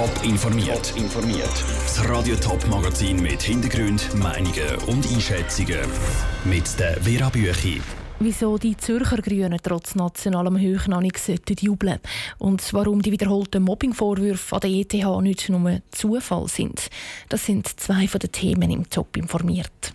Top informiert. informiert. Das Radio Top Magazin mit Hintergrund, Meinungen und Einschätzungen mit der Vera Büchi. Wieso die Zürcher Grünen trotz nationalem Höch noch nicht jubeln und warum die wiederholten Mobbingvorwürfe an der ETH nicht nur Zufall sind. Das sind zwei von den Themen im Top informiert.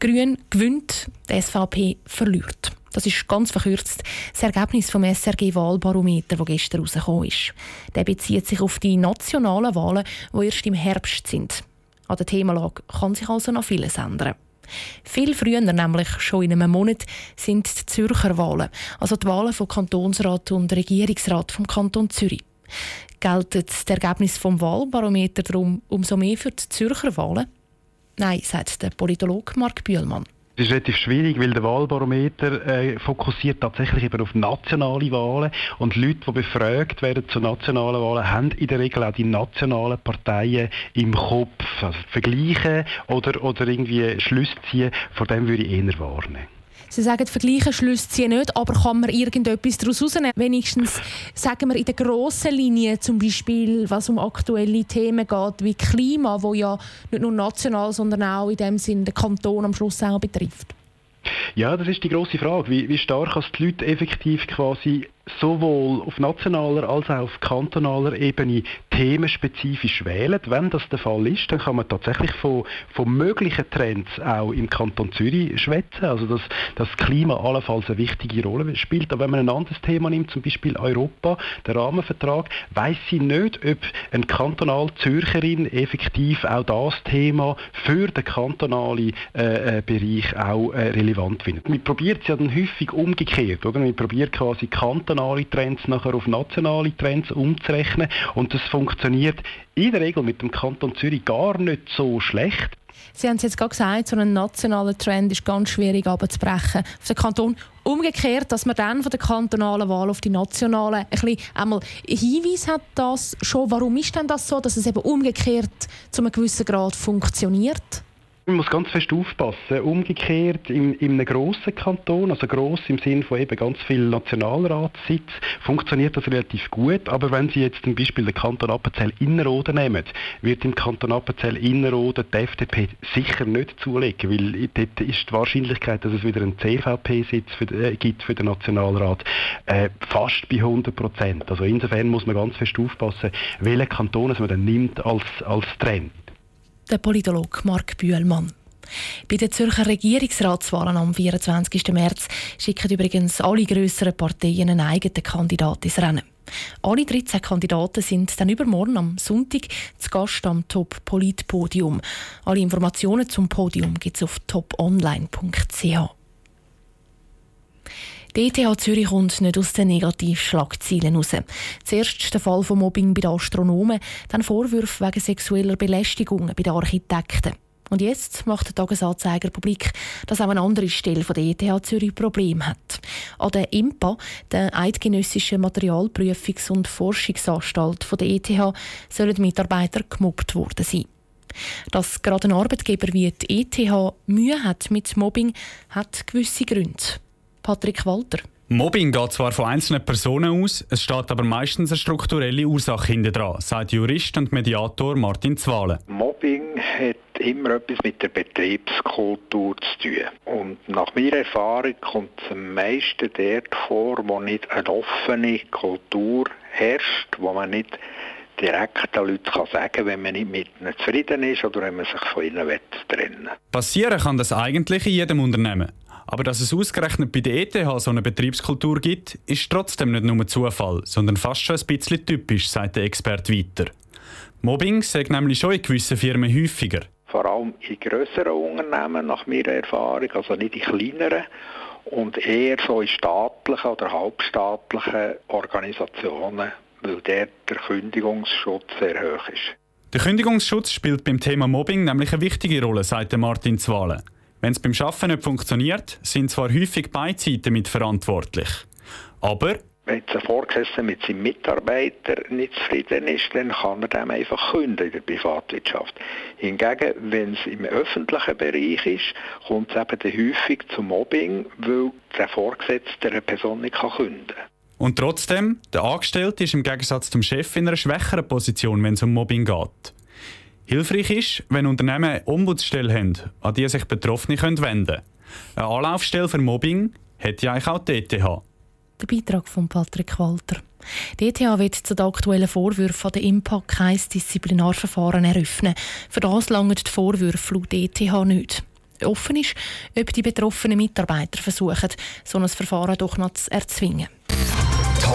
Grün gewinnt, die SVP verliert. Das ist ganz verkürzt das Ergebnis vom SRG-Wahlbarometer, das gestern rausgekommen ist. Der bezieht sich auf die nationalen Wahlen, die erst im Herbst sind. An der Themenlage kann sich also noch vieles ändern. Viel früher, nämlich schon in einem Monat, sind die Zürcher Wahlen, also die Wahlen von Kantonsrat und Regierungsrat vom Kanton Zürich. Gelten das Ergebnis vom Wahlbarometer darum umso mehr für die Zürcher Wahlen? Nein, sagt der Politologe Mark Bühlmann. Das ist relativ schwierig, weil der Wahlbarometer äh, fokussiert tatsächlich eben auf nationale Wahlen und Leute, die befragt werden zu nationalen Wahlen, haben in der Regel auch die nationalen Parteien im Kopf. Also vergleichen oder, oder irgendwie Schlüsse ziehen, von dem würde ich eher warnen. Sie sagen, vergleichen Schlüsse ziehen nicht, aber kann man irgendetwas daraus herausnehmen? Wenigstens, sagen wir in der grossen Linie, zum Beispiel, was um aktuelle Themen geht, wie Klima, wo ja nicht nur national, sondern auch in dem Sinn den Kanton am Schluss auch betrifft. Ja, das ist die große Frage. Wie, wie stark als die Leute effektiv quasi sowohl auf nationaler als auch auf kantonaler Ebene themenspezifisch wählen. Wenn das der Fall ist, dann kann man tatsächlich von, von möglichen Trends auch im Kanton Zürich schwätzen. Also dass das Klima allenfalls eine wichtige Rolle spielt. Aber wenn man ein anderes Thema nimmt, zum Beispiel Europa, der Rahmenvertrag, weiß sie nicht, ob ein kantonal Zürcherin effektiv auch das Thema für den kantonalen äh, äh Bereich auch äh, relevant findet. Man probiert es ja dann häufig umgekehrt, oder? Man probiert quasi kantonale Trends nachher auf nationale Trends umzurechnen und das funktioniert in der Regel mit dem Kanton Zürich gar nicht so schlecht. Sie haben es jetzt gerade gesagt, so ein nationaler Trend ist ganz schwierig abzubrechen auf den Kanton. Umgekehrt, dass man dann von der kantonalen Wahl auf die nationale ein bisschen einmal Hinweis hat, das schon. Warum ist denn das so, dass es eben umgekehrt zu einem gewissen Grad funktioniert? Man muss ganz fest aufpassen. Umgekehrt, in, in einem grossen Kanton, also gross im Sinne von eben ganz viel Nationalratssitz, funktioniert das relativ gut. Aber wenn Sie jetzt zum Beispiel den Kanton Appenzell-Innerrhoden nehmen, wird im Kanton Appenzell-Innerrhoden die FDP sicher nicht zulegen, weil dort ist die Wahrscheinlichkeit, dass es wieder einen CVP-Sitz äh, gibt für den Nationalrat, äh, fast bei 100 Prozent. Also insofern muss man ganz fest aufpassen, welchen Kanton man dann nimmt als, als Trend der Politologe Mark Bühlmann. Bei den Zürcher Regierungsratswahlen am 24. März schicken übrigens alle grösseren Parteien einen eigenen Kandidaten ins Rennen. Alle 13 Kandidaten sind dann übermorgen am Sonntag zu Gast am Top Polit Podium. Alle Informationen zum Podium gibt es auf toponline.ch. Die ETH Zürich kommt nicht aus den Negativschlagzeilen raus. Zuerst der Fall von Mobbing bei den Astronomen, dann Vorwürfe wegen sexueller Belästigungen bei den Architekten. Und jetzt macht der Tagesanzeiger publik, dass auch eine andere Stelle von der ETH Zürich Probleme hat. An der IMPA, der Eidgenössischen Materialprüfungs- und Forschungsanstalt der ETH, sollen Mitarbeiter gemobbt worden sein. Dass gerade ein Arbeitgeber wie die ETH Mühe hat mit Mobbing, hat gewisse Gründe. Patrick Walter. Mobbing geht zwar von einzelnen Personen aus, es steht aber meistens eine strukturelle Ursache hinter dran, sagt Jurist und Mediator Martin Zwale. Mobbing hat immer etwas mit der Betriebskultur zu tun. Und nach meiner Erfahrung kommt es am meisten dort vor, wo nicht eine offene Kultur herrscht, wo man nicht direkt den Leuten kann sagen wenn man nicht mit ihnen zufrieden ist oder wenn man sich von ihnen trennen will. Passieren kann das eigentlich in jedem Unternehmen. Aber dass es ausgerechnet bei der ETH so eine Betriebskultur gibt, ist trotzdem nicht nur Zufall, sondern fast schon ein bisschen typisch, sagt der Experte weiter. Mobbing sagt nämlich schon in gewissen Firmen häufiger. Vor allem in grösseren Unternehmen, nach meiner Erfahrung, also nicht in kleineren. Und eher so in staatlichen oder halbstaatlichen Organisationen, weil dort der Kündigungsschutz sehr hoch ist. Der Kündigungsschutz spielt beim Thema Mobbing nämlich eine wichtige Rolle, sagt Martin Zwale. Wenn es beim Arbeiten nicht funktioniert, sind zwar häufig beide Seiten mitverantwortlich. Aber wenn ein Vorgesetzter mit seinem Mitarbeiter nicht zufrieden ist, dann kann er dem einfach künden in der Privatwirtschaft. Hingegen, wenn es im öffentlichen Bereich ist, kommt es eben häufig zum Mobbing, weil der Vorgesetzte eine Person nicht künden kann. Und trotzdem, der Angestellte ist im Gegensatz zum Chef in einer schwächeren Position, wenn es um Mobbing geht. Hilfreich ist, wenn Unternehmen eine Ombudsstelle haben, an die sich Betroffene wenden können. Eine Anlaufstelle für Mobbing hat ja auch die ETH. Der Beitrag von Patrick Walter. Die ETH wird zu den aktuellen Vorwürfen an den Impact kein Disziplinarverfahren eröffnen. Für das langen die Vorwürfe laut ETH nicht. Offen ist, ob die betroffenen Mitarbeiter versuchen, so ein Verfahren doch noch zu erzwingen.